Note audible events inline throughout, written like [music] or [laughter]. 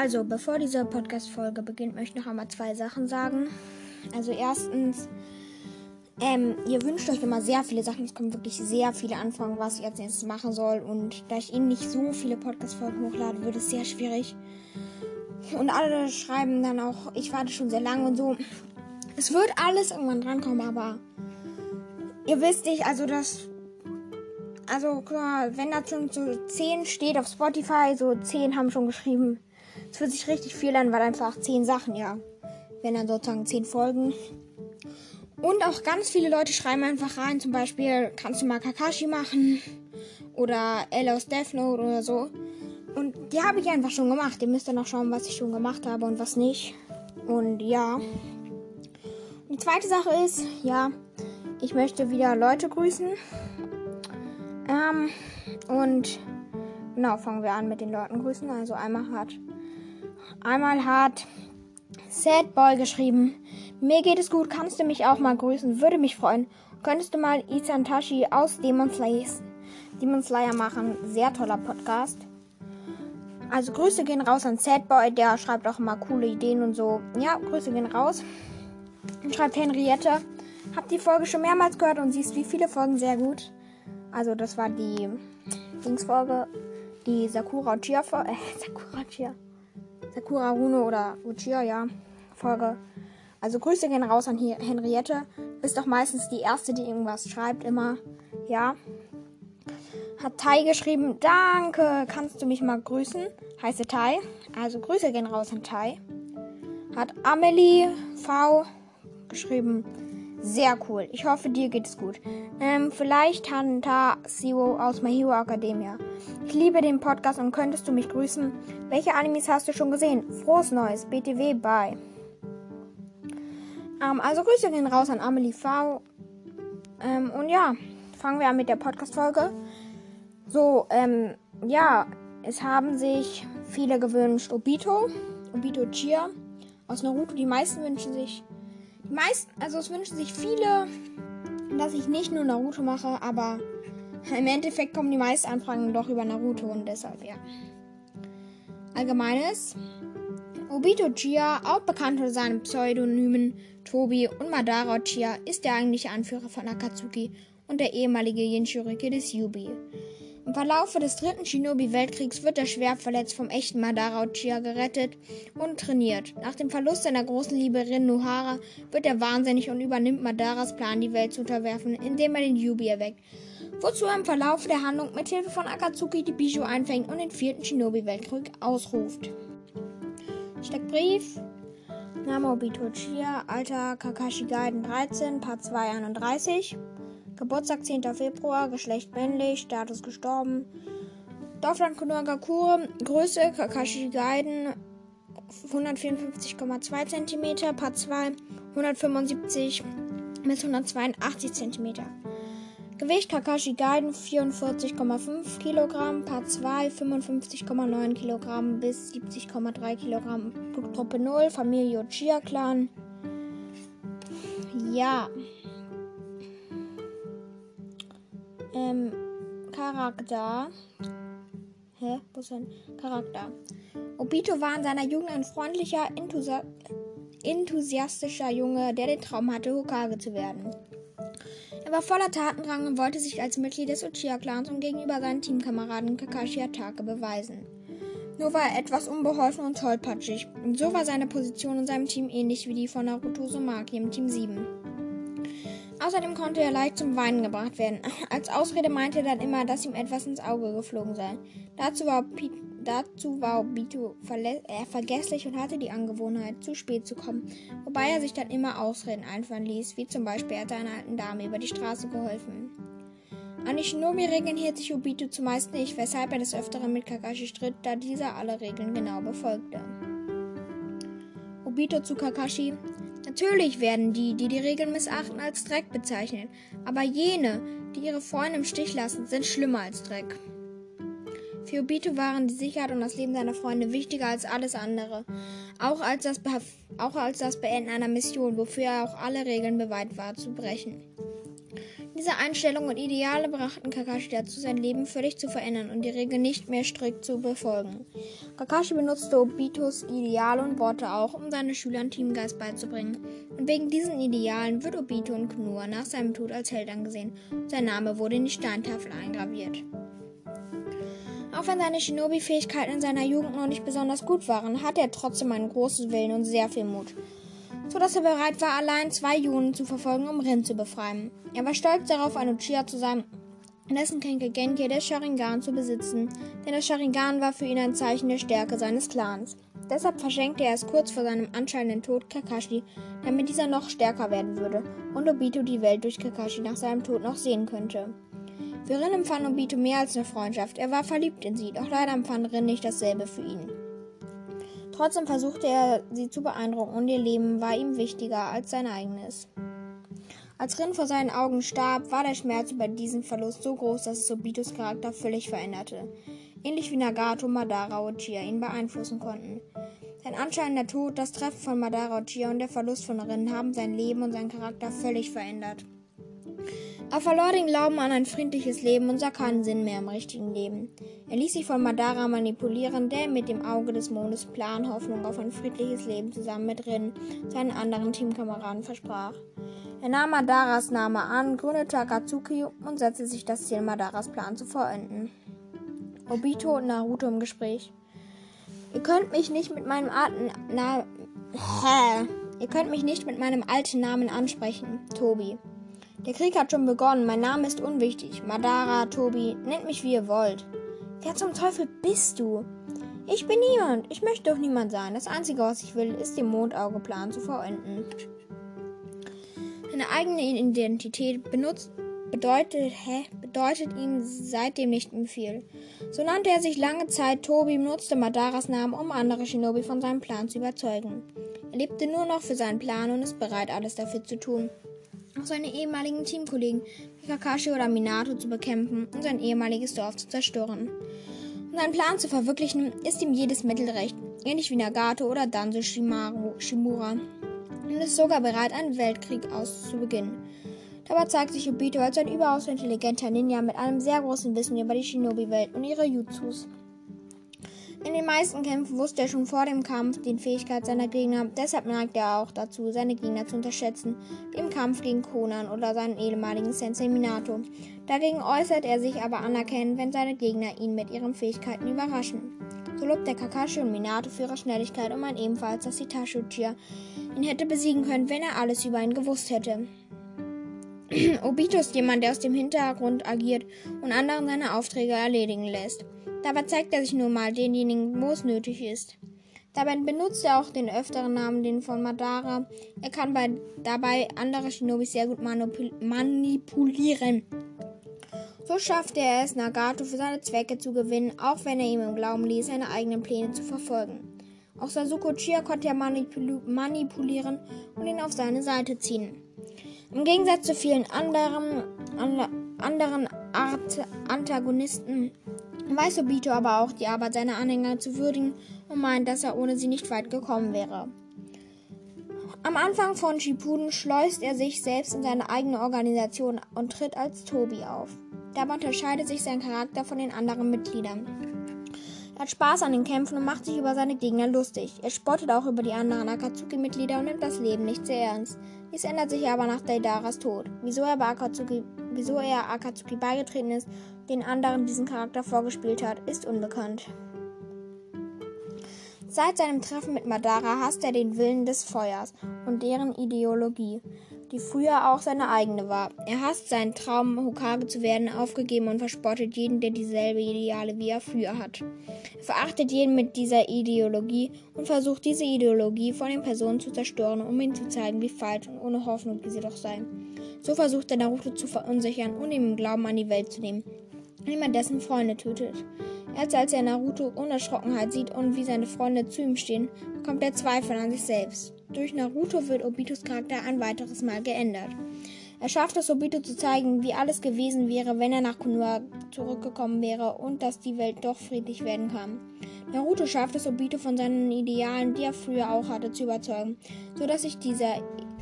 Also, bevor diese Podcast-Folge beginnt, möchte ich noch einmal zwei Sachen sagen. Also, erstens, ähm, ihr wünscht euch immer sehr viele Sachen. Es kommen wirklich sehr viele Anfragen, was ich als nächstes machen soll. Und da ich Ihnen nicht so viele Podcast-Folgen hochlade, wird es sehr schwierig. Und alle schreiben dann auch, ich warte schon sehr lange und so. Es wird alles irgendwann drankommen, aber ihr wisst nicht, also das. Also, wenn da schon so 10 steht auf Spotify, so 10 haben schon geschrieben. Es wird sich richtig viel an, weil einfach 10 Sachen, ja. Wenn dann sozusagen 10 Folgen. Und auch ganz viele Leute schreiben einfach rein, zum Beispiel, kannst du mal Kakashi machen? Oder aus Death Note oder so. Und die habe ich einfach schon gemacht. Ihr müsst dann auch schauen, was ich schon gemacht habe und was nicht. Und ja. Und die zweite Sache ist, ja, ich möchte wieder Leute grüßen. Ähm, und genau, fangen wir an mit den Leuten grüßen. Also einmal hat, einmal hat Sad Boy geschrieben. Mir geht es gut, kannst du mich auch mal grüßen? Würde mich freuen. Könntest du mal Izantashi aus Demon Demon Slayer machen? Sehr toller Podcast. Also Grüße gehen raus an Sadboy, der schreibt auch immer coole Ideen und so. Ja, Grüße gehen raus. Und schreibt Henriette. Hab die Folge schon mehrmals gehört und siehst wie viele Folgen sehr gut. Also das war die Dingsfolge, die Sakura Uchiha Folge, [laughs] äh, Sakura Uchiha. Sakura Rune oder Uchiha, ja, Folge. Also Grüße gehen raus an Henriette. Bist doch meistens die erste, die irgendwas schreibt, immer. Ja. Hat Tai geschrieben, danke, kannst du mich mal grüßen? Heiße Tai. Also Grüße gehen raus an Tai. Hat Amelie V geschrieben, sehr cool. Ich hoffe, dir geht es gut. Ähm, vielleicht Hanta Siwo aus My Hero Academia. Ich liebe den Podcast und könntest du mich grüßen? Welche Animes hast du schon gesehen? Frohes Neues. BTW, bye. Ähm, also Grüße gehen raus an Amelie V. Ähm, und ja, fangen wir an mit der Podcast-Folge. So, ähm, ja, es haben sich viele gewünscht Obito, Obito Chia aus Naruto. Die meisten wünschen sich, die meisten, also es wünschen sich viele, dass ich nicht nur Naruto mache, aber im Endeffekt kommen die meisten Anfragen doch über Naruto und deshalb, ja. Allgemeines. Obito Chia, auch bekannt unter seinen Pseudonymen Tobi und Madara Chia, ist der eigentliche Anführer von Akatsuki und der ehemalige Jinchuriki des Yubi. Im Verlaufe des dritten Shinobi-Weltkriegs wird er schwer verletzt vom echten Madara Uchiha gerettet und trainiert. Nach dem Verlust seiner großen Liebe Rin Nohara wird er wahnsinnig und übernimmt Madaras Plan, die Welt zu unterwerfen, indem er den Yubi erweckt. Wozu er im Verlauf der Handlung mit Hilfe von Akatsuki die Bijou einfängt und den vierten Shinobi-Weltkrieg ausruft. Steckbrief. Name Obito Uchiha, Alter Kakashi Gaiden 13, Part 231. Geburtstag 10. Februar, Geschlecht männlich, Status gestorben. Dorfland Konohagakure, Größe Kakashi Gaiden 154,2 cm, Part 2 175 bis 182 cm. Gewicht Kakashi Gaiden 44,5 kg, Part 2 55,9 kg bis 70,3 kg. Blutgruppe 0, Familie Uchiha Clan. Ja. Ähm, Charakter. Hä? Wo ist ein Charakter? Obito war in seiner Jugend ein freundlicher, enthusi enthusiastischer Junge, der den Traum hatte, Hokage zu werden. Er war voller Tatendrang und wollte sich als Mitglied des Uchiha-Clans und gegenüber seinen Teamkameraden Kakashi Hatake beweisen. Nur war er etwas unbeholfen und tollpatschig. Und so war seine Position in seinem Team ähnlich wie die von Naruto Uzumaki im Team 7. Außerdem konnte er leicht zum Weinen gebracht werden. [laughs] Als Ausrede meinte er dann immer, dass ihm etwas ins Auge geflogen sei. Dazu war, P dazu war Obito äh, vergesslich und hatte die Angewohnheit, zu spät zu kommen, wobei er sich dann immer Ausreden einfallen ließ, wie zum Beispiel er hat einer alten Dame über die Straße geholfen. An die Shinobi-Regeln hielt sich Obito zumeist nicht, weshalb er des Öfteren mit Kakashi stritt, da dieser alle Regeln genau befolgte. Obito zu Kakashi. Natürlich werden die, die die Regeln missachten, als Dreck bezeichnet, aber jene, die ihre Freunde im Stich lassen, sind schlimmer als Dreck. Für Obito waren die Sicherheit und das Leben seiner Freunde wichtiger als alles andere, auch als das, Be auch als das Beenden einer Mission, wofür er auch alle Regeln bereit war zu brechen. Diese Einstellung und Ideale brachten Kakashi dazu, sein Leben völlig zu verändern und die Regeln nicht mehr strikt zu befolgen. Kakashi benutzte Obitos Ideale und Worte auch, um seinen Schülern Teamgeist beizubringen. Und wegen diesen Idealen wird Obito und Knur nach seinem Tod als Held angesehen. Sein Name wurde in die Steintafel eingraviert. Auch wenn seine Shinobi-Fähigkeiten in seiner Jugend noch nicht besonders gut waren, hatte er trotzdem einen großen Willen und sehr viel Mut so dass er bereit war, allein zwei Jungen zu verfolgen, um Rin zu befreien. Er war stolz darauf, ein Uchiha zu sein, dessen Kenke Genki der Sharingan zu besitzen, denn der Sharingan war für ihn ein Zeichen der Stärke seines Clans. Deshalb verschenkte er es kurz vor seinem anscheinenden Tod Kakashi, damit dieser noch stärker werden würde und Obito die Welt durch Kakashi nach seinem Tod noch sehen könnte. Für Rin empfand Obito mehr als eine Freundschaft, er war verliebt in sie, doch leider empfand Rin nicht dasselbe für ihn. Trotzdem versuchte er, sie zu beeindrucken und ihr Leben war ihm wichtiger als sein eigenes. Als Rin vor seinen Augen starb, war der Schmerz über diesen Verlust so groß, dass es Sobitos Charakter völlig veränderte. Ähnlich wie Nagato, Madara und Chia ihn beeinflussen konnten. Sein anscheinender Tod, das Treffen von Madara und Chia und der Verlust von Rin haben sein Leben und seinen Charakter völlig verändert. Er verlor den Glauben an ein friedliches Leben und sah keinen Sinn mehr im richtigen Leben. Er ließ sich von Madara manipulieren, der mit dem Auge des Mondes Plan Hoffnung auf ein friedliches Leben zusammen mit Rin, seinen anderen Teamkameraden, versprach. Er nahm Madaras Name an, gründete Akatsuki und setzte sich das Ziel, Madaras Plan zu vollenden. Obito und Naruto im Gespräch. Ihr könnt mich nicht mit meinem alten Na? Ihr könnt mich nicht mit meinem alten Namen ansprechen, Tobi. Der Krieg hat schon begonnen. Mein Name ist unwichtig. Madara, Tobi, nennt mich wie ihr wollt. Wer zum Teufel bist du? Ich bin niemand. Ich möchte doch niemand sein. Das Einzige, was ich will, ist den Mondaugeplan zu vollenden. Seine eigene Identität benutzt, bedeutet, hä, bedeutet ihm seitdem nicht mehr viel. So nannte er sich lange Zeit Tobi, benutzte Madaras Namen, um andere Shinobi von seinem Plan zu überzeugen. Er lebte nur noch für seinen Plan und ist bereit, alles dafür zu tun seine ehemaligen Teamkollegen wie Kakashi oder Minato zu bekämpfen und sein ehemaliges Dorf zu zerstören. Um seinen Plan zu verwirklichen, ist ihm jedes Mittel recht, ähnlich wie Nagato oder Danzo Shimura, und ist sogar bereit, einen Weltkrieg auszubeginnen. Dabei zeigt sich Obito als ein überaus intelligenter Ninja mit einem sehr großen Wissen über die Shinobi-Welt und ihre Jutsus. In den meisten Kämpfen wusste er schon vor dem Kampf die Fähigkeit seiner Gegner, deshalb neigt er auch dazu, seine Gegner zu unterschätzen, wie im Kampf gegen Konan oder seinen ehemaligen Sensei Minato. Dagegen äußert er sich aber anerkennend, wenn seine Gegner ihn mit ihren Fähigkeiten überraschen. So lobt der Kakashi und Minato für ihre Schnelligkeit und meint ebenfalls, dass Itachi Uchiha ihn hätte besiegen können, wenn er alles über ihn gewusst hätte. [clears throat] Obito ist jemand, der aus dem Hintergrund agiert und anderen seine Aufträge erledigen lässt. Dabei zeigt er sich nur mal denjenigen, wo es nötig ist. Dabei benutzt er auch den öfteren Namen, den von Madara. Er kann bei, dabei andere Shinobis sehr gut manipulieren. So schaffte er es, Nagato für seine Zwecke zu gewinnen, auch wenn er ihm im Glauben ließ, seine eigenen Pläne zu verfolgen. Auch Sasuke Chia konnte er manipulieren und ihn auf seine Seite ziehen. Im Gegensatz zu vielen anderen, anderen Art Antagonisten weiß Obito aber auch, die Arbeit seiner Anhänger zu würdigen und meint, dass er ohne sie nicht weit gekommen wäre. Am Anfang von Shippuden schleust er sich selbst in seine eigene Organisation und tritt als Tobi auf. Dabei unterscheidet sich sein Charakter von den anderen Mitgliedern. Er hat Spaß an den Kämpfen und macht sich über seine Gegner lustig. Er spottet auch über die anderen Akatsuki-Mitglieder und nimmt das Leben nicht sehr ernst. Dies ändert sich aber nach Daidaras Tod. Wieso er, Akatsuki, wieso er Akatsuki beigetreten ist den anderen diesen Charakter vorgespielt hat, ist unbekannt. Seit seinem Treffen mit Madara hasst er den Willen des Feuers und deren Ideologie die früher auch seine eigene war. Er hasst seinen Traum, Hokage zu werden, aufgegeben und verspottet jeden, der dieselbe Ideale wie er früher hat. Er verachtet jeden mit dieser Ideologie und versucht diese Ideologie von den Personen zu zerstören, um ihnen zu zeigen, wie falsch und ohne Hoffnung diese doch sei. So versucht er Naruto zu verunsichern und ihm Glauben an die Welt zu nehmen, er dessen Freunde tötet. Erst als er Naruto Unerschrockenheit sieht und wie seine Freunde zu ihm stehen, bekommt er Zweifel an sich selbst. Durch Naruto wird Obitos Charakter ein weiteres Mal geändert. Er schafft es, Obito zu zeigen, wie alles gewesen wäre, wenn er nach Konoha zurückgekommen wäre und dass die Welt doch friedlich werden kann. Naruto schafft es, Obito von seinen Idealen, die er früher auch hatte, zu überzeugen, sodass sich dieser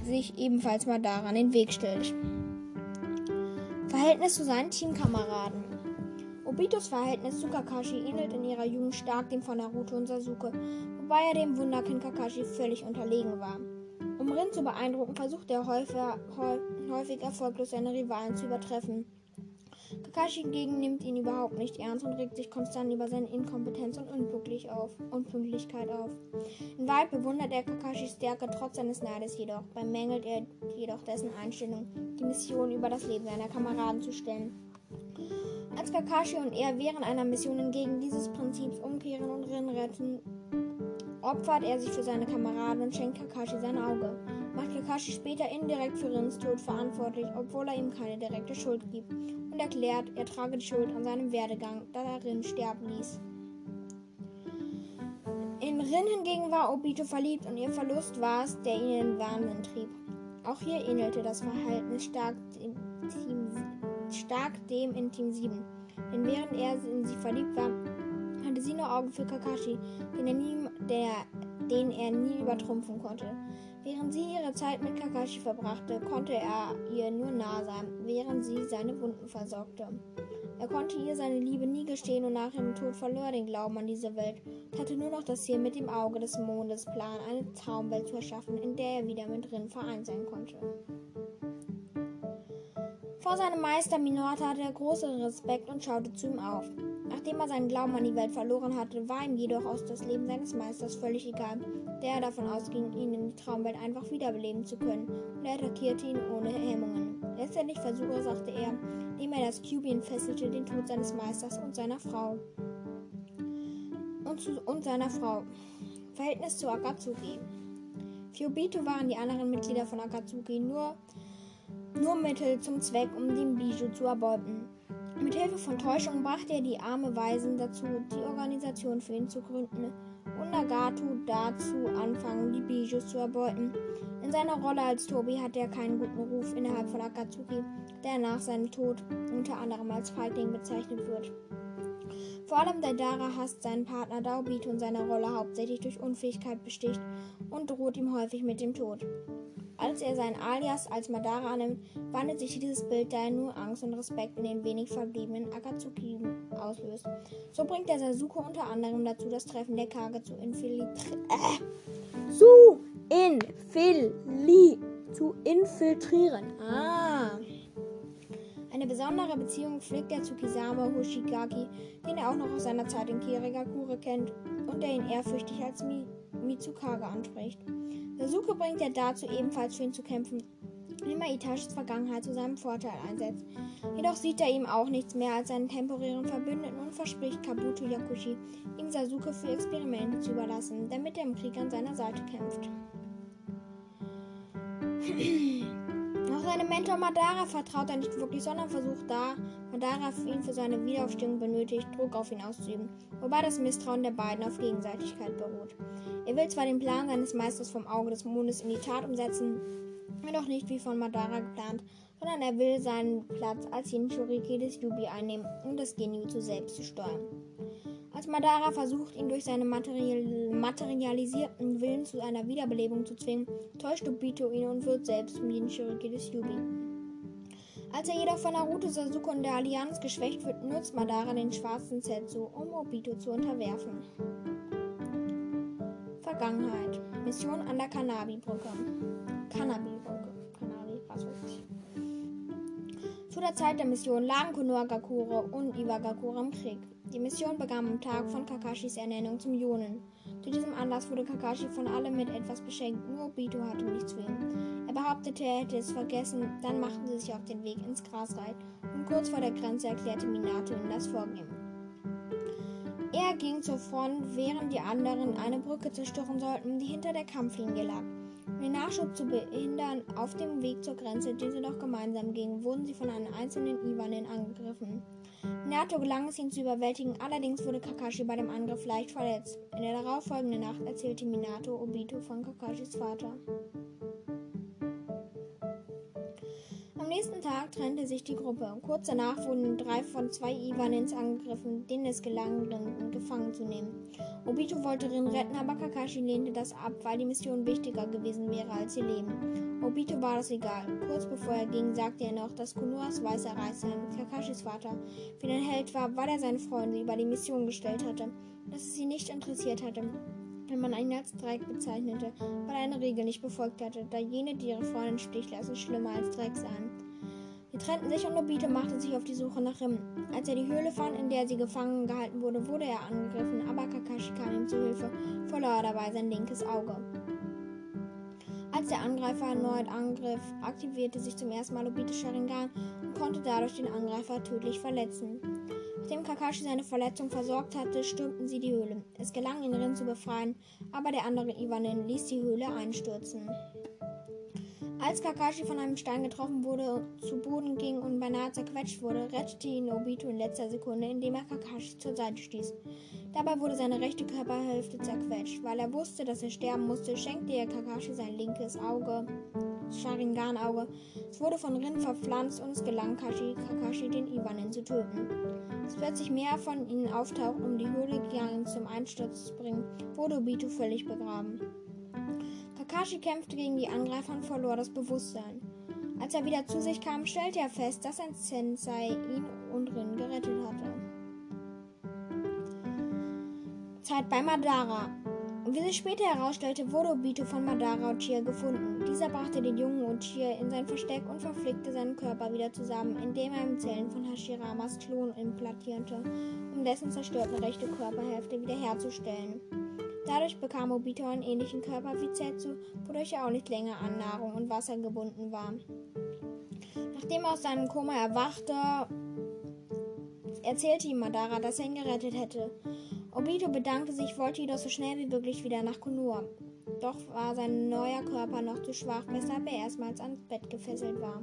sich ebenfalls mal daran den Weg stellt. Verhältnis zu seinen Teamkameraden. Obitos Verhältnis zu Kakashi ähnelt in ihrer Jugend stark dem von Naruto und Sasuke, wobei er dem Wunderkind Kakashi völlig unterlegen war. Um Rin zu beeindrucken, versucht er häufig, häufig erfolglos seine Rivalen zu übertreffen. Kakashi hingegen nimmt ihn überhaupt nicht ernst und regt sich konstant über seine Inkompetenz und Unpünktlichkeit auf. In Wahrheit bewundert er Kakashis Stärke trotz seines Neides jedoch, bemängelt er jedoch dessen Einstellung, die Mission über das Leben seiner Kameraden zu stellen. Als Kakashi und er während einer Mission entgegen dieses Prinzips umkehren und Rin retten, opfert er sich für seine Kameraden und schenkt Kakashi sein Auge. Macht Kakashi später indirekt für Rins Tod verantwortlich, obwohl er ihm keine direkte Schuld gibt und erklärt, er trage die Schuld an seinem Werdegang, da er Rin sterben ließ. In Rin hingegen war Obito verliebt und ihr Verlust war es, der ihn in den Wahnsinn trieb. Auch hier ähnelte das Verhalten stark dem, Team, stark dem in Team 7. Denn während er in sie verliebt war, hatte sie nur Augen für Kakashi, den er nie, der, den er nie übertrumpfen konnte. Während sie ihre Zeit mit Kakashi verbrachte, konnte er ihr nur nah sein, während sie seine Wunden versorgte. Er konnte ihr seine Liebe nie gestehen und nach ihrem Tod verlor er den Glauben an diese Welt und hatte nur noch das Ziel, mit dem Auge des Mondes Plan eine Traumwelt zu erschaffen, in der er wieder mit drin vereint sein konnte. Vor seinem Meister Minotaur hatte er großen Respekt und schaute zu ihm auf. Nachdem er seinen Glauben an die Welt verloren hatte, war ihm jedoch aus das Leben seines Meisters völlig egal, der davon ausging, ihn in die Traumwelt einfach wiederbeleben zu können, und er attackierte ihn ohne Hemmungen. Letztendlich verursachte er, indem er das Cubien fesselte, den Tod seines Meisters und seiner Frau. Und, zu, und seiner Frau. Verhältnis zu Akatsuki. Für Obito waren die anderen Mitglieder von Akatsuki nur, nur Mittel zum Zweck, um den Bijou zu erbeuten. Mit Hilfe von Täuschung brachte er die arme Weisen dazu, die Organisation für ihn zu gründen und Nagato dazu anfangen, die Bijus zu erbeuten. In seiner Rolle als Tobi hatte er keinen guten Ruf innerhalb von Akatsuki, der nach seinem Tod unter anderem als Feigling bezeichnet wird. Vor allem Daidara hasst seinen Partner Daobito in seiner Rolle hauptsächlich durch Unfähigkeit besticht und droht ihm häufig mit dem Tod. Als er sein Alias als Madara annimmt, wandelt sich dieses Bild, da er nur Angst und Respekt in den wenig verbliebenen Akatsuki auslöst. So bringt er Sasuke unter anderem dazu, das Treffen der Kage zu infiltrieren. Äh, zu infili zu infiltrieren. Ah. Eine besondere Beziehung pflegt er zu Kisama Hoshigaki, den er auch noch aus seiner Zeit in Kirigakure kennt und der ihn ehrfürchtig als Mi Mitsukage anspricht. Sasuke bringt er dazu, ebenfalls für ihn zu kämpfen, indem er Itachis Vergangenheit zu seinem Vorteil einsetzt. Jedoch sieht er ihm auch nichts mehr als seinen temporären Verbündeten und verspricht Kabuto Yakushi, ihm Sasuke für Experimente zu überlassen, damit er im Krieg an seiner Seite kämpft. [clears throat] Auch seinem Mentor Madara vertraut er nicht wirklich, sondern versucht da, Madara ihn für seine Wiederaufstehung benötigt, Druck auf ihn auszuüben, wobei das Misstrauen der beiden auf Gegenseitigkeit beruht. Er will zwar den Plan seines Meisters vom Auge des Mondes in die Tat umsetzen, jedoch nicht wie von Madara geplant, sondern er will seinen Platz als Jinchuriki des Yubi einnehmen und das Genjutsu selbst zu steuern. Als Madara versucht, ihn durch seinen material materialisierten Willen zu einer Wiederbelebung zu zwingen, täuscht Obito ihn und wird selbst zum Jinchuriki des Yubi. Als er jedoch von Naruto, Sasuke und der Allianz geschwächt wird, nutzt Madara den schwarzen Zetsu, um Obito zu unterwerfen. Vergangenheit. Mission an der Kanabi-Brücke. Kanabi-Brücke. Kanabi, was weiß ich. Zu der Zeit der Mission lagen Konohagakure und Iwagakure im Krieg. Die Mission begann am Tag von Kakashis Ernennung zum Jonin. Zu diesem Anlass wurde Kakashi von allem mit etwas beschenkt, nur Obito hatte nichts für ihn. Er behauptete, er hätte es vergessen, dann machten sie sich auf den Weg ins Grasreit und kurz vor der Grenze erklärte Minato ihnen das Vorgehen. Er ging zur Front, während die anderen eine Brücke zerstören sollten, die hinter der Kampflinie lag. Um den Nachschub zu behindern, auf dem Weg zur Grenze, den sie noch gemeinsam gingen, wurden sie von einem einzelnen Iwanen angegriffen. Minato gelang es, ihn zu überwältigen, allerdings wurde Kakashi bei dem Angriff leicht verletzt. In der darauffolgenden Nacht erzählte Minato Obito von Kakashis Vater. Am nächsten Tag trennte sich die Gruppe. Kurz danach wurden drei von zwei Iwanins angegriffen, denen es gelang, Rin gefangen zu nehmen. Obito wollte Rin retten, aber Kakashi lehnte das ab, weil die Mission wichtiger gewesen wäre als ihr Leben. Obito war das egal. Kurz bevor er ging, sagte er noch, dass Konohas weißer Reißer, Kakashis Vater, wie ein Held war, weil er seine Freunde über die Mission gestellt hatte, dass es sie nicht interessiert hatte wenn man ihn als Dreck bezeichnete, weil er eine Regel nicht befolgt hatte, da jene, die ihre Freundin Stich lassen, schlimmer als Dreck sahen. Sie trennten sich und Nobito machte sich auf die Suche nach Rim. Als er die Höhle fand, in der sie gefangen gehalten wurde, wurde er angegriffen, aber Kakashi kam ihm zu Hilfe, verlor dabei sein linkes Auge. Als der Angreifer erneut angriff, aktivierte sich zum ersten Mal Obitos Sharingan und konnte dadurch den Angreifer tödlich verletzen. Nachdem Kakashi seine Verletzung versorgt hatte, stürmten sie die Höhle. Es gelang ihnen, Rin zu befreien, aber der andere Iwanin ließ die Höhle einstürzen. Als Kakashi von einem Stein getroffen wurde, zu Boden ging und beinahe zerquetscht wurde, rettete ihn Obito in letzter Sekunde, indem er Kakashi zur Seite stieß. Dabei wurde seine rechte Körperhälfte zerquetscht. Weil er wusste, dass er sterben musste, schenkte er Kakashi sein linkes Auge, Sharingan-Auge. Es wurde von Rin verpflanzt und es gelang Kashi, Kakashi, den Iwanin zu töten. Als plötzlich mehr von ihnen auftauchten, um die Höhle gegangen zum Einsturz zu bringen, wurde Obito völlig begraben. Kakashi kämpfte gegen die Angreifer und verlor das Bewusstsein. Als er wieder zu sich kam, stellte er fest, dass sein Sensei ihn und Rin gerettet hatte. Zeit bei Madara. Wie sich später herausstellte, wurde Obito von Madara Uchiha gefunden. Dieser brachte den jungen Uchiha in sein Versteck und verflickte seinen Körper wieder zusammen, indem er ihm Zellen von Hashiramas Klon implantierte, um dessen zerstörte rechte Körperhälfte wiederherzustellen. Dadurch bekam Obito einen ähnlichen Körper wie Zetsu, wodurch er auch nicht länger an Nahrung und Wasser gebunden war. Nachdem er aus seinem Koma erwachte, erzählte ihm Madara, dass er ihn gerettet hätte. Obito bedankte sich, wollte jedoch so schnell wie möglich wieder nach Konoha. Doch war sein neuer Körper noch zu schwach, weshalb er erstmals ans Bett gefesselt war.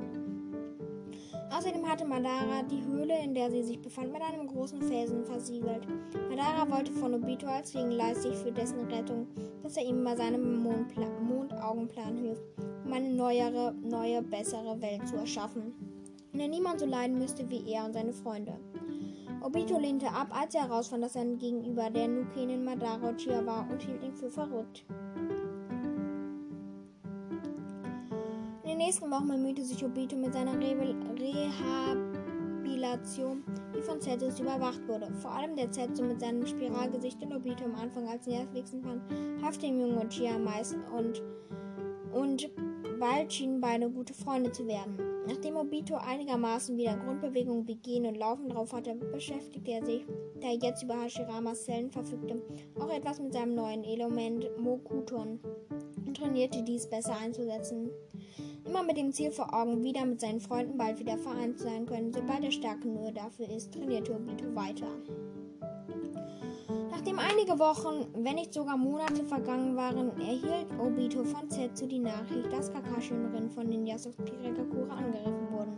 Außerdem hatte Madara die Höhle, in der sie sich befand, mit einem großen Felsen versiegelt. Madara wollte von Obito als gegenleistig für dessen Rettung, dass er ihm bei seinem Mondpla Mondaugenplan hilft, um eine neuere, neue, bessere Welt zu erschaffen, in der niemand so leiden müsste wie er und seine Freunde. Obito lehnte ab, als er herausfand, dass er gegenüber der Nukenin Madara Uchiha war und hielt ihn für verrückt. Nächsten Wochen bemühte sich Obito mit seiner Re Rehabilitation, die von Zetsus überwacht wurde. Vor allem der Zetsu mit seinem Spiralgesicht, den Obito am Anfang als nervigsten fand, half dem jungen Uchiha am meisten und, und bald schienen beide gute Freunde zu werden. Nachdem Obito einigermaßen wieder Grundbewegungen wie Gehen und Laufen drauf hatte, beschäftigte er sich, da er jetzt über Hashiramas Zellen verfügte, auch etwas mit seinem neuen Element Mokuton und trainierte dies besser einzusetzen. Immer mit dem Ziel vor Augen, wieder mit seinen Freunden bald wieder vereint sein können, sobald er stark genug dafür ist, trainierte Obito weiter. Nachdem einige Wochen, wenn nicht sogar Monate vergangen waren, erhielt Obito von Zetsu die Nachricht, dass Kakashi und Rin von Ninjas aus Kirekakura angegriffen wurden.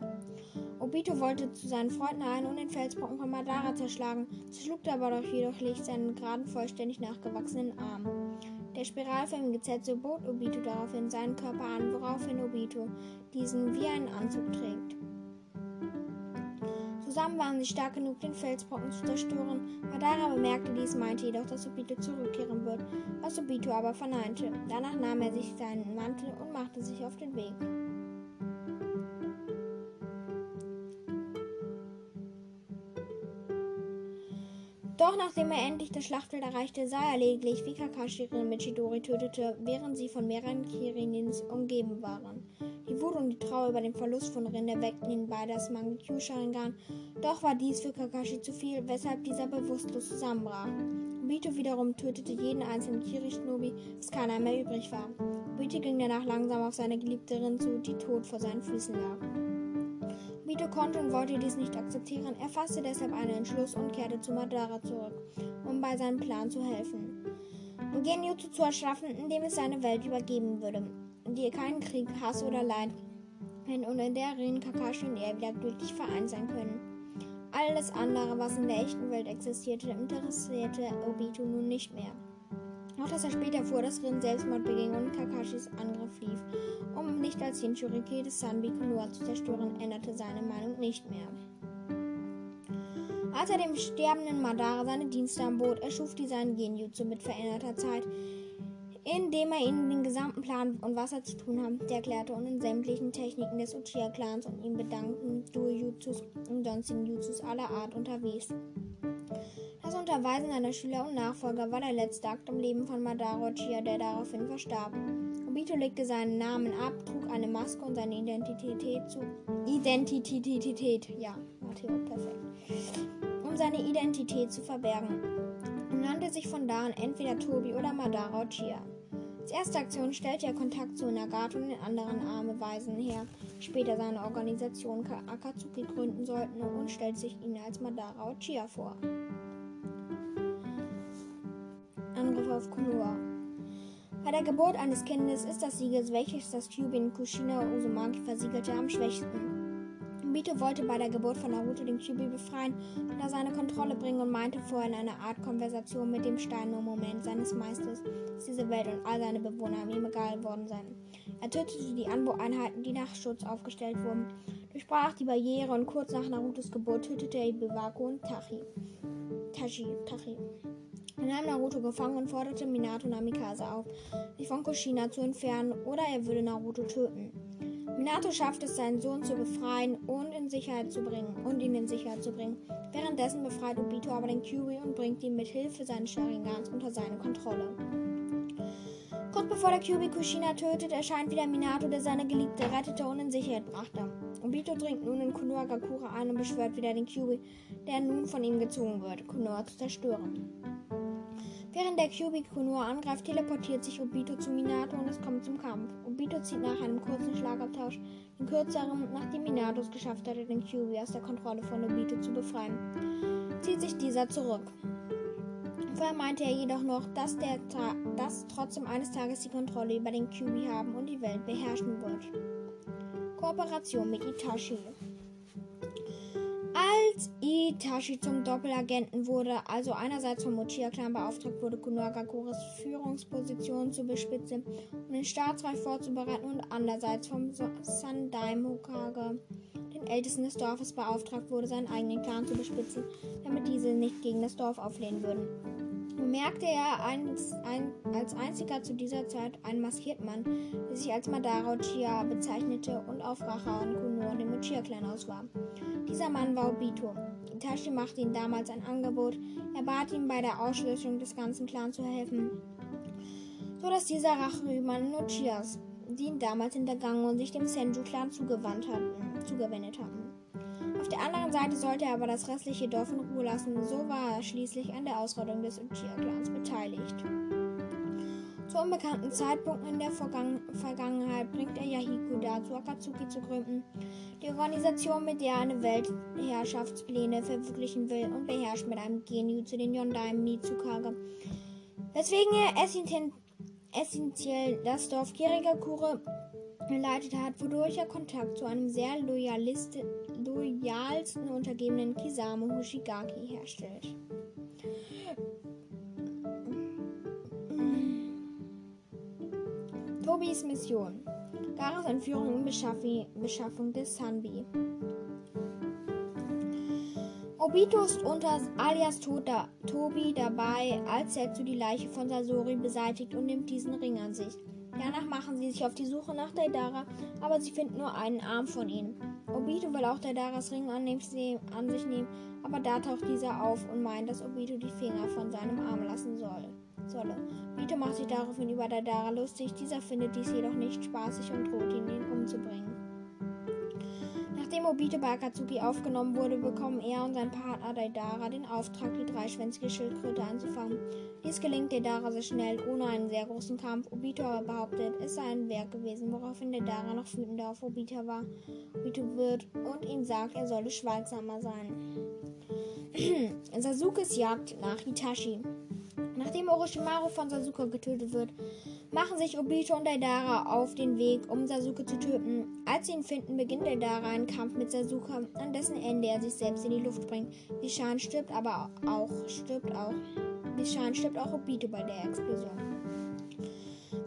Obito wollte zu seinen Freunden eilen und den Felsbrocken von Madara zerschlagen, zerschlug aber doch jedoch nicht seinen geraden, vollständig nachgewachsenen Arm. Der spiralförmige Zetsu bot Obito daraufhin seinen Körper an, woraufhin Obito diesen wie einen Anzug trägt. Zusammen waren sie stark genug, den Felsbrocken zu zerstören. Madara bemerkte dies, meinte jedoch, dass Obito zurückkehren wird, was Obito aber verneinte. Danach nahm er sich seinen Mantel und machte sich auf den Weg. Doch nachdem er endlich das Schlachtfeld erreichte, sah er lediglich, wie Kakashi Rin mit Chidori tötete, während sie von mehreren Kirinins umgeben waren. Die Wut und die Trauer über den Verlust von Rin erweckten ihn bei das Mangekyu Sharingan, doch war dies für Kakashi zu viel, weshalb dieser bewusstlos zusammenbrach. Obito wiederum tötete jeden einzelnen Kiri-Shinobi, bis keiner mehr übrig war. Obito ging danach langsam auf seine geliebte Rin zu, die tot vor seinen Füßen lag. Obito konnte und wollte dies nicht akzeptieren, er fasste deshalb einen Entschluss und kehrte zu Madara zurück, um bei seinem Plan zu helfen. Um Genjutsu zu erschaffen, indem es seine Welt übergeben würde die keinen Krieg, Hass oder Leid und in der Rin Kakashi und er wieder glücklich vereint sein können. Alles andere, was in der echten Welt existierte, interessierte Obito nun nicht mehr. Auch dass er später vor das Rin Selbstmord beging und Kakashis Angriff lief, um nicht als Hinchurike des Sanbi Konoha zu zerstören, änderte seine Meinung nicht mehr. Als er dem sterbenden Madara seine Dienste anbot, erschuf dieser ein Genjutsu mit veränderter Zeit, indem er ihnen den gesamten Plan und was er zu tun hat erklärte und in sämtlichen Techniken des Uchiha-Clans und ihm bedankten Duo-Jutsus und sonstigen Jutsus aller Art unterwies. Das Unterweisen seiner Schüler und Nachfolger war der letzte Akt im Leben von Madara Uchiha, der daraufhin verstarb. Obito legte seinen Namen ab, trug eine Maske und seine Identität zu. Identität, ja, Matteo, perfekt seine Identität zu verbergen und nannte sich von da an entweder Tobi oder Madara Uchiha. Als erste Aktion stellte er Kontakt zu Nagato und den anderen arme Weisen her, später seine Organisation Akatsuki gründen sollten und stellte sich ihnen als Madara Uchiha vor. Angriff auf Konoha Bei der Geburt eines Kindes ist das Siegel, welches das Kyubin Kushina Uzumaki versiegelte, am schwächsten. Obito wollte bei der Geburt von Naruto den Kyubi befreien und unter seine Kontrolle bringen und meinte vorher in einer Art Konversation mit dem Stein im Moment seines Meisters, dass diese Welt und all seine Bewohner ihm egal geworden seien. Er tötete die Anbo-Einheiten, die nach Schutz aufgestellt wurden, durchbrach die Barriere und kurz nach Narutos Geburt tötete er Biwako und Tachi. Tachi, Tachi. Er nahm Naruto gefangen und forderte Minato Namikaze auf, sich von Kushina zu entfernen oder er würde Naruto töten. Minato schafft es, seinen Sohn zu befreien und in Sicherheit zu bringen und ihn in Sicherheit zu bringen. Währenddessen befreit Obito aber den Kyubi und bringt ihn mit Hilfe seines Sharingans unter seine Kontrolle. Kurz bevor der Kyubi Kushina tötet, erscheint wieder Minato, der seine Geliebte rettete und in Sicherheit brachte. Obito dringt nun in Konohagakure ein und beschwört wieder den Kyubi, der nun von ihm gezwungen wird, Konoha zu zerstören. Während der Cubic Konoha angreift, teleportiert sich Obito zu Minato und es kommt zum Kampf. Obito zieht nach einem kurzen Schlagabtausch den kürzeren, nachdem Minato es geschafft hatte, den Kyubi aus der Kontrolle von Obito zu befreien, zieht sich dieser zurück. Vorher meinte er jedoch noch, dass, der dass trotzdem eines Tages die Kontrolle über den Kyubi haben und die Welt beherrschen wird. Kooperation mit Itachi als Itachi zum Doppelagenten wurde, also einerseits vom Mochia-Clan beauftragt wurde, Konohagakures Führungsposition zu bespitzen und den Staatsreich vorzubereiten und andererseits vom Sandaim Hokage, den Ältesten des Dorfes, beauftragt wurde, seinen eigenen Clan zu bespitzen, damit diese nicht gegen das Dorf auflehnen würden bemerkte er als, ein, als einziger zu dieser Zeit einen maskierten Mann, der sich als Madara Uchiha bezeichnete und auf Rache an Konoha, dem Uchiha-Clan, aus war. Dieser Mann war Obito. Itachi machte ihm damals ein Angebot. Er bat ihn, bei der Ausschließung des ganzen Clans zu helfen, so dass dieser Rache über den Uchihas, die ihn damals hintergangen und sich dem Senju-Clan zugewandt hatten, zugewendet hatten. Auf der anderen Seite sollte er aber das restliche Dorf in Ruhe lassen. So war er schließlich an der Ausrottung des Uchiha-Clans beteiligt. Zu unbekannten Zeitpunkten in der Vergangen Vergangenheit bringt er Yahiko dazu, Akatsuki zu gründen. Die Organisation, mit der er eine Weltherrschaftspläne verwirklichen will und beherrscht mit einem Genio zu den Yondai Mitsukage. Weswegen er essentiell das Dorf Kirigakure geleitet hat, wodurch er Kontakt zu einem sehr loyalsten Untergebenen Kisame Hoshigaki herstellt. Tobis Mission. Garas Entführung und Beschaffung des Sanbi. Obito ist unter alias Tota, Tobi dabei, als Setsu die Leiche von Sasori beseitigt und nimmt diesen Ring an sich. Danach machen sie sich auf die Suche nach Daidara, aber sie finden nur einen Arm von ihm. Obito will auch Daidaras Ring an, sich nehmen, aber da taucht dieser auf und meint, dass Obito die Finger von seinem Arm lassen soll, solle. Obito macht sich daraufhin über Daidara lustig, dieser findet dies jedoch nicht spaßig und droht ihn, ihn umzubringen. Nachdem Obito bei Akatsuki aufgenommen wurde, bekommen er und sein Partner Daidara den Auftrag, die dreischwänzige Schildkröte einzufangen. Dies gelingt Daidara sehr schnell, ohne einen sehr großen Kampf. Obito aber behauptet, es sei ein Werk gewesen, woraufhin Daidara noch wütender auf Obito war. Obito wird und ihm sagt, er solle schweigsamer sein. [clears throat] Sasukes Jagd nach Hitachi. Nachdem Orochimaru von Sasuke getötet wird, machen sich Obito und Daidara auf den Weg, um Sasuke zu töten. Als sie ihn finden, beginnt Daidara einen Kampf mit Sasuke, an dessen Ende er sich selbst in die Luft bringt. Vishan stirbt aber auch, stirbt auch. Scheint, stirbt auch Obito bei der Explosion.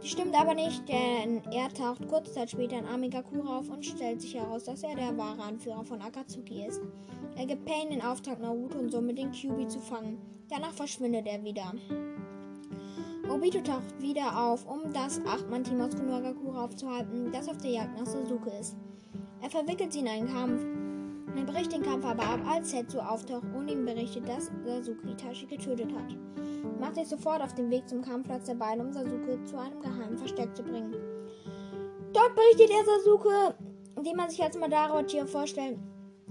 Die stimmt aber nicht, denn er taucht kurze Zeit später in Amigakura auf und stellt sich heraus, dass er der wahre Anführer von Akatsuki ist. Er gibt Pain den Auftrag, Naruto und somit den Kyubi zu fangen. Danach verschwindet er wieder. Obito taucht wieder auf, um das 8-Mann-Team aus Konohagakure aufzuhalten, das auf der Jagd nach Sasuke ist. Er verwickelt sie in einen Kampf. Er bricht den Kampf aber ab, als Setsu auftaucht und ihm berichtet, dass Sasuke Itachi getötet hat. Er macht sich sofort auf den Weg zum Kampfplatz der beiden, um Sasuke zu einem geheimen Versteck zu bringen. Dort berichtet er Sasuke, den man sich als Madara Uchiha vorstellt,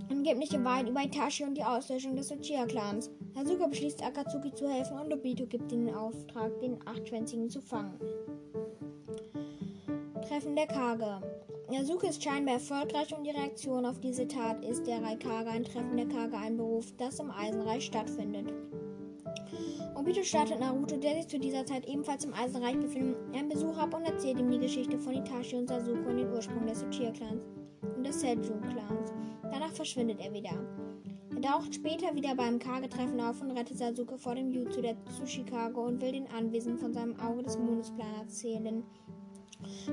angebliche Wahrheit über Itachi und die Auslöschung des Uchiha-Clans. Sasuke beschließt Akatsuki zu helfen und Obito gibt ihm den Auftrag, den Achtschwänzigen zu fangen. Treffen der Kage. Yasuke ist scheinbar erfolgreich und die Reaktion auf diese Tat ist der Raikage, ein Treffen der Kage einberuft, das im Eisenreich stattfindet. Obito startet Naruto, der sich zu dieser Zeit ebenfalls im Eisenreich befindet, einen Besuch ab und erzählt ihm die Geschichte von Itachi und Sasuke und den Ursprung des Uchiha-Clans und des Seljuk-Clans. Danach verschwindet er wieder. Er taucht später wieder beim Kage-Treffen auf und rettet Sasuke vor dem Jutsu der Tsushikage und will den Anwesenden von seinem Auge des Mondesplan erzählen,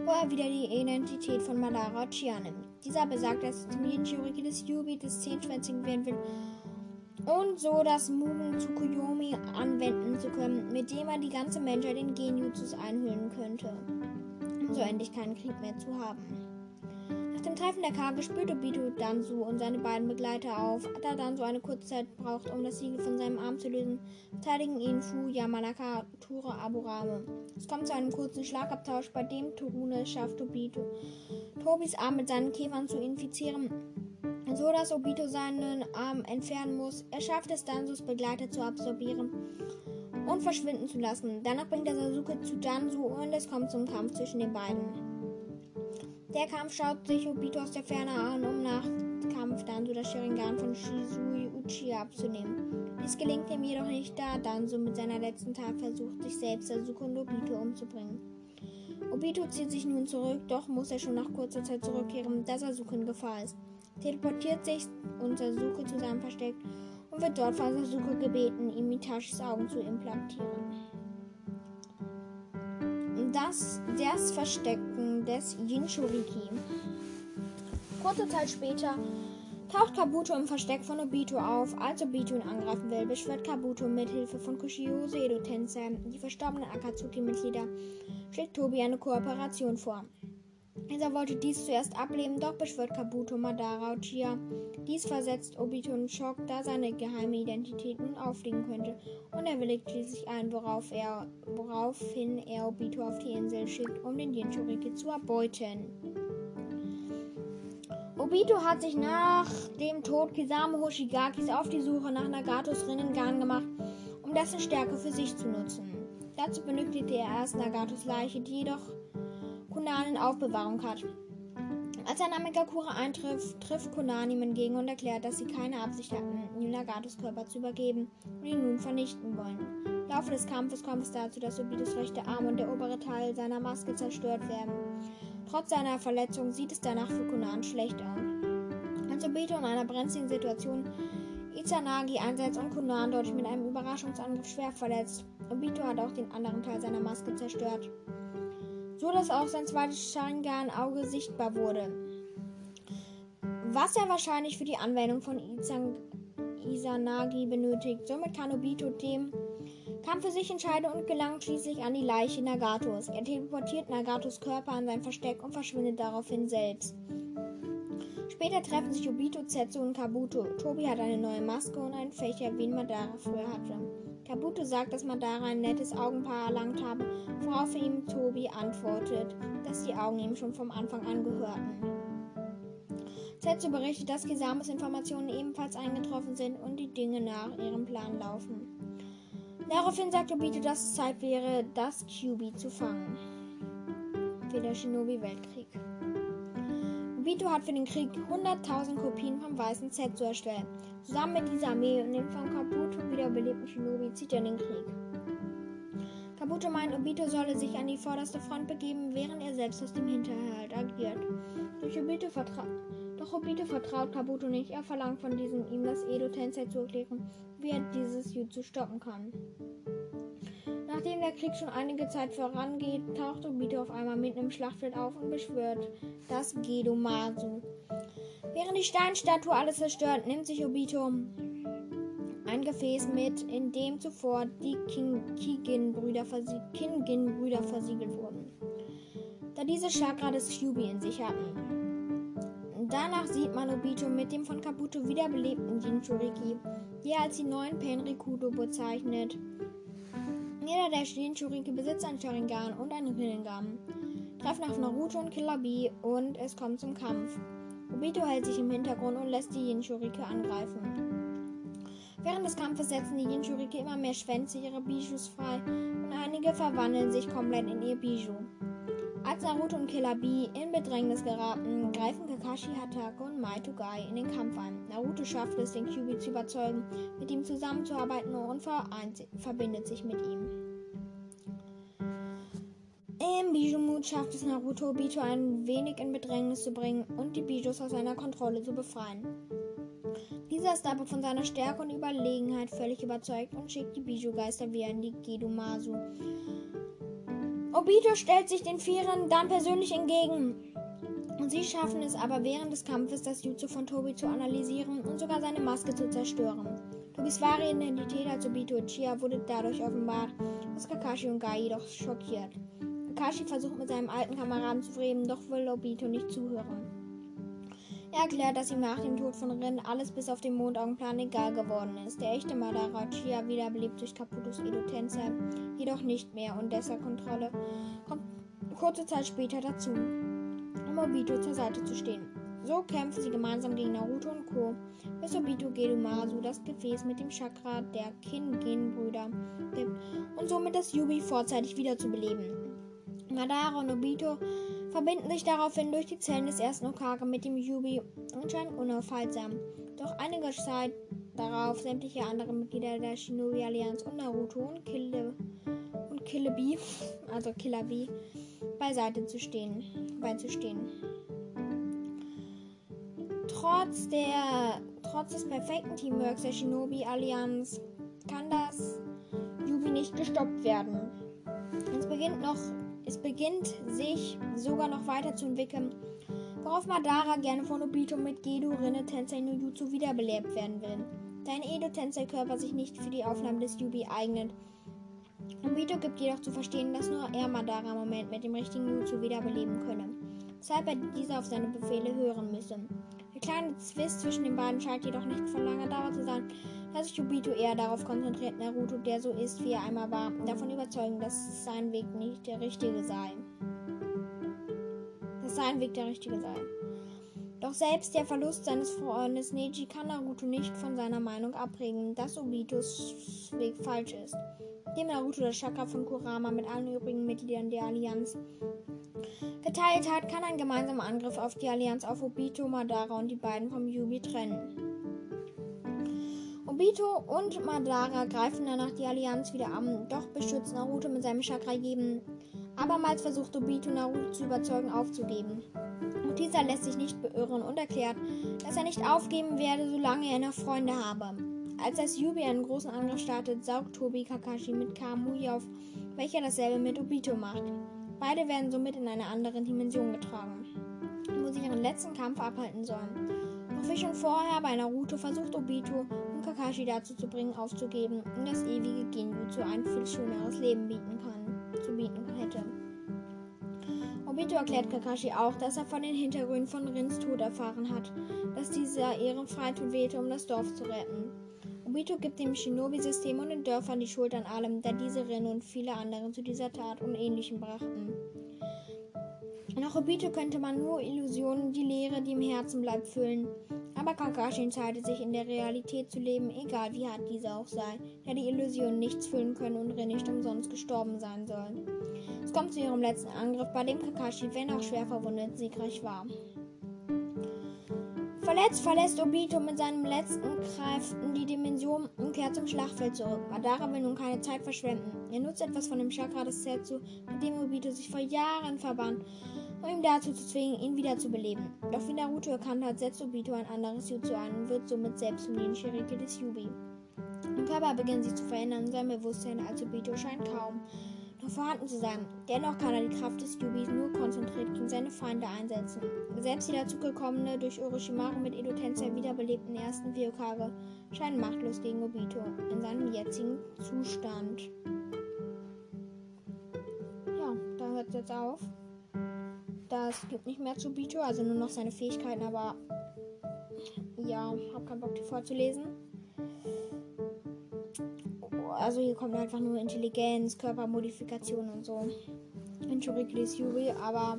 wo er wieder die Identität von Madara Uchiha nimmt. Dieser besagt, dass er zum Jinchuriki des Yubi des Zehnschwänzigen werden will und so das Mugen Tsukuyomi anwenden zu können, mit dem er die ganze Menschheit in Genjutsus einhüllen könnte, um so endlich keinen Krieg mehr zu haben. Dem Treffen der Kage spürt Obito Danzu und seine beiden Begleiter auf. Da Danzu eine kurze Zeit braucht, um das Siegel von seinem Arm zu lösen, verteidigen ihn Fu, Yamanaka, Tura, Aburame. Es kommt zu einem kurzen Schlagabtausch, bei dem Torune es schafft, Obito Tobis Arm mit seinen Käfern zu infizieren, so dass Obito seinen Arm entfernen muss. Er schafft es, Danzus Begleiter zu absorbieren und verschwinden zu lassen. Danach bringt er Sasuke zu Danzu und es kommt zum Kampf zwischen den beiden. Der Kampf schaut sich Obito aus der Ferne an, um nach Kampf Danzo das Sharingan von Shizui Uchiha abzunehmen. Dies gelingt ihm jedoch nicht, da Danzo mit seiner letzten Tat versucht, sich selbst, Sasuke und Obito umzubringen. Obito zieht sich nun zurück, doch muss er schon nach kurzer Zeit zurückkehren, da Sasuke in Gefahr ist. Teleportiert sich und Sasuke zu seinem Versteck und wird dort von Sasuke gebeten, ihm Itachis Augen zu implantieren. Das, das Verstecken des Jinchuriki. Kurze Zeit später taucht Kabuto im Versteck von Obito auf. Als Obito ihn angreifen will, beschwört Kabuto mit Hilfe von Kushio Sedo Tensei, die verstorbenen Akatsuki-Mitglieder, schlägt Tobi eine Kooperation vor. Dieser wollte dies zuerst ablehnen, doch beschwört Kabuto Madara Uchiha. Dies versetzt Obito in Schock, da seine geheime Identität nun auffliegen könnte, und er willigt schließlich ein, worauf er, woraufhin er Obito auf die Insel schickt, um den Jinchuriki zu erbeuten. Obito hat sich nach dem Tod Kisame Hoshigakis auf die Suche nach Nagatos Rinnegan gemacht, um dessen Stärke für sich zu nutzen. Dazu benötigte er erst Nagatos Leiche, die jedoch Kunan in Aufbewahrung hat. Als er Namekakura eintrifft, trifft Konan ihm entgegen und erklärt, dass sie keine Absicht hatten, ihm Nagatos Körper zu übergeben und ihn nun vernichten wollen. Im Laufe des Kampfes kommt es dazu, dass Obitos rechte Arm und der obere Teil seiner Maske zerstört werden. Trotz seiner Verletzung sieht es danach für Konan schlecht aus. Als Obito in einer brenzligen Situation Izanagi einsetzt und Konan dadurch mit einem Überraschungsangriff schwer verletzt. Obito hat auch den anderen Teil seiner Maske zerstört so dass auch sein zweites Sharingan-Auge sichtbar wurde. Was er wahrscheinlich für die Anwendung von Izan Izanagi benötigt. Somit kann Obito dem Kampf für sich entscheiden und gelangt schließlich an die Leiche Nagatos. Er teleportiert Nagatos Körper an sein Versteck und verschwindet daraufhin selbst. Später treffen sich Obito, Zetsu und Kabuto. Tobi hat eine neue Maske und einen Fächer, wie ihn Madara früher hatte. Kabuto sagt, dass Madara ein nettes Augenpaar erlangt habe, worauf ihm Tobi antwortet, dass die Augen ihm schon vom Anfang an gehörten. Zetsu berichtet, dass Kisames Informationen ebenfalls eingetroffen sind und die Dinge nach ihrem Plan laufen. Daraufhin sagt Obito, dass es Zeit wäre, das QB zu fangen. Für den Shinobi-Weltkrieg. Obito hat für den Krieg 100.000 Kopien vom weißen Zetsu erstellt. Zusammen mit dieser Armee und dem von Kabuto wiederbelebten Shinobi zieht er in den Krieg. Kabuto meint, Obito solle sich an die vorderste Front begeben, während er selbst aus dem Hinterhalt agiert. Durch Obito Doch Obito vertraut Kabuto nicht. Er verlangt von diesem ihm das Edo Tensei zu erklären, wie er dieses Jutsu stoppen kann. Nachdem der Krieg schon einige Zeit vorangeht, taucht Obito auf einmal mitten im Schlachtfeld auf und beschwört das Gedo Masu. Während die Steinstatue alles zerstört, nimmt sich Obito ein Gefäß mit, in dem zuvor die Kingin-Brüder versie versiegelt wurden, da diese Chakra des Shubi in sich hatten. Danach sieht man Obito mit dem von Kabuto wiederbelebten Jinchuriki, die er als die neuen Penrikudo bezeichnet. Jeder der Jinchuriki besitzt ein Sharingan und ein Rinnegan. Treffen auf Naruto und Killer B und es kommt zum Kampf. Obito hält sich im Hintergrund und lässt die Jinchuriki angreifen. Während des Kampfes setzen die Jinchuriki immer mehr Schwänze ihrer Bijus frei und einige verwandeln sich komplett in ihr Biju. Als Naruto und Killer B in Bedrängnis geraten, greifen Kakashi Hatake und Maito Gai in den Kampf ein. Naruto schafft es, den Kyubi zu überzeugen, mit ihm zusammenzuarbeiten und verbindet sich mit ihm. Im Bijumut schafft es Naruto, Obito ein wenig in Bedrängnis zu bringen und die Bijus aus seiner Kontrolle zu befreien. Dieser ist aber von seiner Stärke und Überlegenheit völlig überzeugt und schickt die Biju-Geister wieder in die Gedomasu. Obito stellt sich den Vieren dann persönlich entgegen. Und sie schaffen es aber während des Kampfes, das Jutsu von Tobi zu analysieren und sogar seine Maske zu zerstören. Tobis wahre Identität als Obito Uchiha wurde dadurch offenbart, was Kakashi und Gai jedoch schockiert. Kakashi versucht mit seinem alten Kameraden zu reden, doch will Obito nicht zuhören. Er erklärt, dass ihm nach dem Tod von Rin alles bis auf den Mondaugenplan egal geworden ist. Der echte Madara Uchiha wiederbelebt durch Kaputos Edo Tensei, jedoch nicht mehr und dessen Kontrolle kommt kurze Zeit später dazu, um Obito zur Seite zu stehen. So kämpfen sie gemeinsam gegen Naruto und Co., bis Obito Gedomasu das Gefäß mit dem Chakra der Kin-Gen-Brüder gibt und somit das Yubi vorzeitig wiederzubeleben. Madara und Obito verbinden sich daraufhin durch die Zellen des ersten Okage mit dem Yubi und scheinen unaufhaltsam. Doch einige Zeit darauf sämtliche andere Mitglieder der Shinobi Allianz und Naruto und Kille und Kille B, [laughs] also Killer beiseite zu stehen, beizustehen. Trotz der, trotz des perfekten Teamworks der Shinobi Allianz kann das Yubi nicht gestoppt werden. Es beginnt noch es beginnt sich sogar noch weiter zu entwickeln, worauf Madara gerne von Obito mit Gedo Rinne Tensei no Jutsu wiederbelebt werden will, da ein Edo Tensei Körper sich nicht für die Aufnahme des Yubi eignet. Obito gibt jedoch zu verstehen, dass nur er Madara im Moment mit dem richtigen Jutsu wiederbeleben könne, weshalb er dieser auf seine Befehle hören müsse. Der kleine Zwist zwischen den beiden scheint jedoch nicht von langer Dauer zu sein, dass sich Obito eher darauf konzentriert, Naruto, der so ist, wie er einmal war, davon überzeugen, dass sein Weg nicht der richtige sei. Dass sein Weg der richtige sei. Doch selbst der Verlust seines Freundes Neji kann Naruto nicht von seiner Meinung abbringen, dass Obitos Weg falsch ist. Dem Naruto das Chakra von Kurama mit allen übrigen Mitgliedern der Allianz geteilt hat, kann ein gemeinsamer Angriff auf die Allianz auf Obito, Madara und die beiden vom Yubi trennen. Obito und Madara greifen danach die Allianz wieder an, doch beschützt Naruto mit seinem Chakra jeden. Abermals versucht Obito Naruto zu überzeugen, aufzugeben. Doch dieser lässt sich nicht beirren und erklärt, dass er nicht aufgeben werde, solange er noch Freunde habe. Als das Yubi einen großen Angriff startet, saugt Tobi Kakashi mit Kamui auf, welcher dasselbe mit Obito macht. Beide werden somit in eine andere Dimension getragen, wo sie ihren letzten Kampf abhalten sollen. Doch wie schon vorher bei Naruto versucht Obito Kakashi dazu zu bringen, aufzugeben und das ewige Genjutsu ein viel schöneres Leben bieten kann, zu bieten hätte. Obito erklärt Kakashi auch, dass er von den Hintergründen von Rins Tod erfahren hat, dass dieser Ehrenfreitod wählte, um das Dorf zu retten. Obito gibt dem Shinobi-System und den Dörfern die Schuld an allem, da diese Rin und viele andere zu dieser Tat und Ähnlichem brachten. Nach Obito könnte man nur Illusionen, die Leere, die im Herzen bleibt, füllen. Aber Kakashi entscheidet sich in der Realität zu leben, egal wie hart diese auch sei, da die Illusionen nichts füllen können und Rin nicht umsonst gestorben sein soll. Es kommt zu ihrem letzten Angriff, bei dem Kakashi, wenn auch schwer verwundet, siegreich war. Verletzt verlässt Obito mit seinen letzten Kräften die Dimension und kehrt zum Schlachtfeld zurück. Madara will nun keine Zeit verschwenden. Er nutzt etwas von dem Chakra des Setsu, mit dem Obito sich vor Jahren verband, um ihn dazu zu zwingen, ihn wieder zu beleben. Doch wie Naruto erkannt hat, setzt Obito ein anderes Jutsu ein und wird somit selbst zum Ninja-Rike des Yubi. Im Körper beginnt sich zu verändern, sein Bewusstsein als Obito scheint kaum noch vorhanden zu sein. Dennoch kann er die Kraft des Yubis nur konzentriert gegen seine Feinde einsetzen. Selbst die dazugekommene, durch Orochimaru mit Edo Tensei wiederbelebten ersten Vyokage scheinen machtlos gegen Obito in seinem jetzigen Zustand. Ja, da hört es jetzt auf. Das gibt nicht mehr zu Obito, also nur noch seine Fähigkeiten, aber ja, hab keinen Bock, die vorzulesen also hier kommt einfach nur Intelligenz, Körpermodifikation und so. In Churiklis Yuri, aber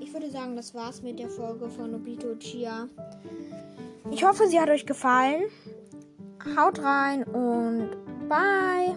ich würde sagen, das war's mit der Folge von Nobito Chia. Ich hoffe, sie hat euch gefallen. Haut rein und bye!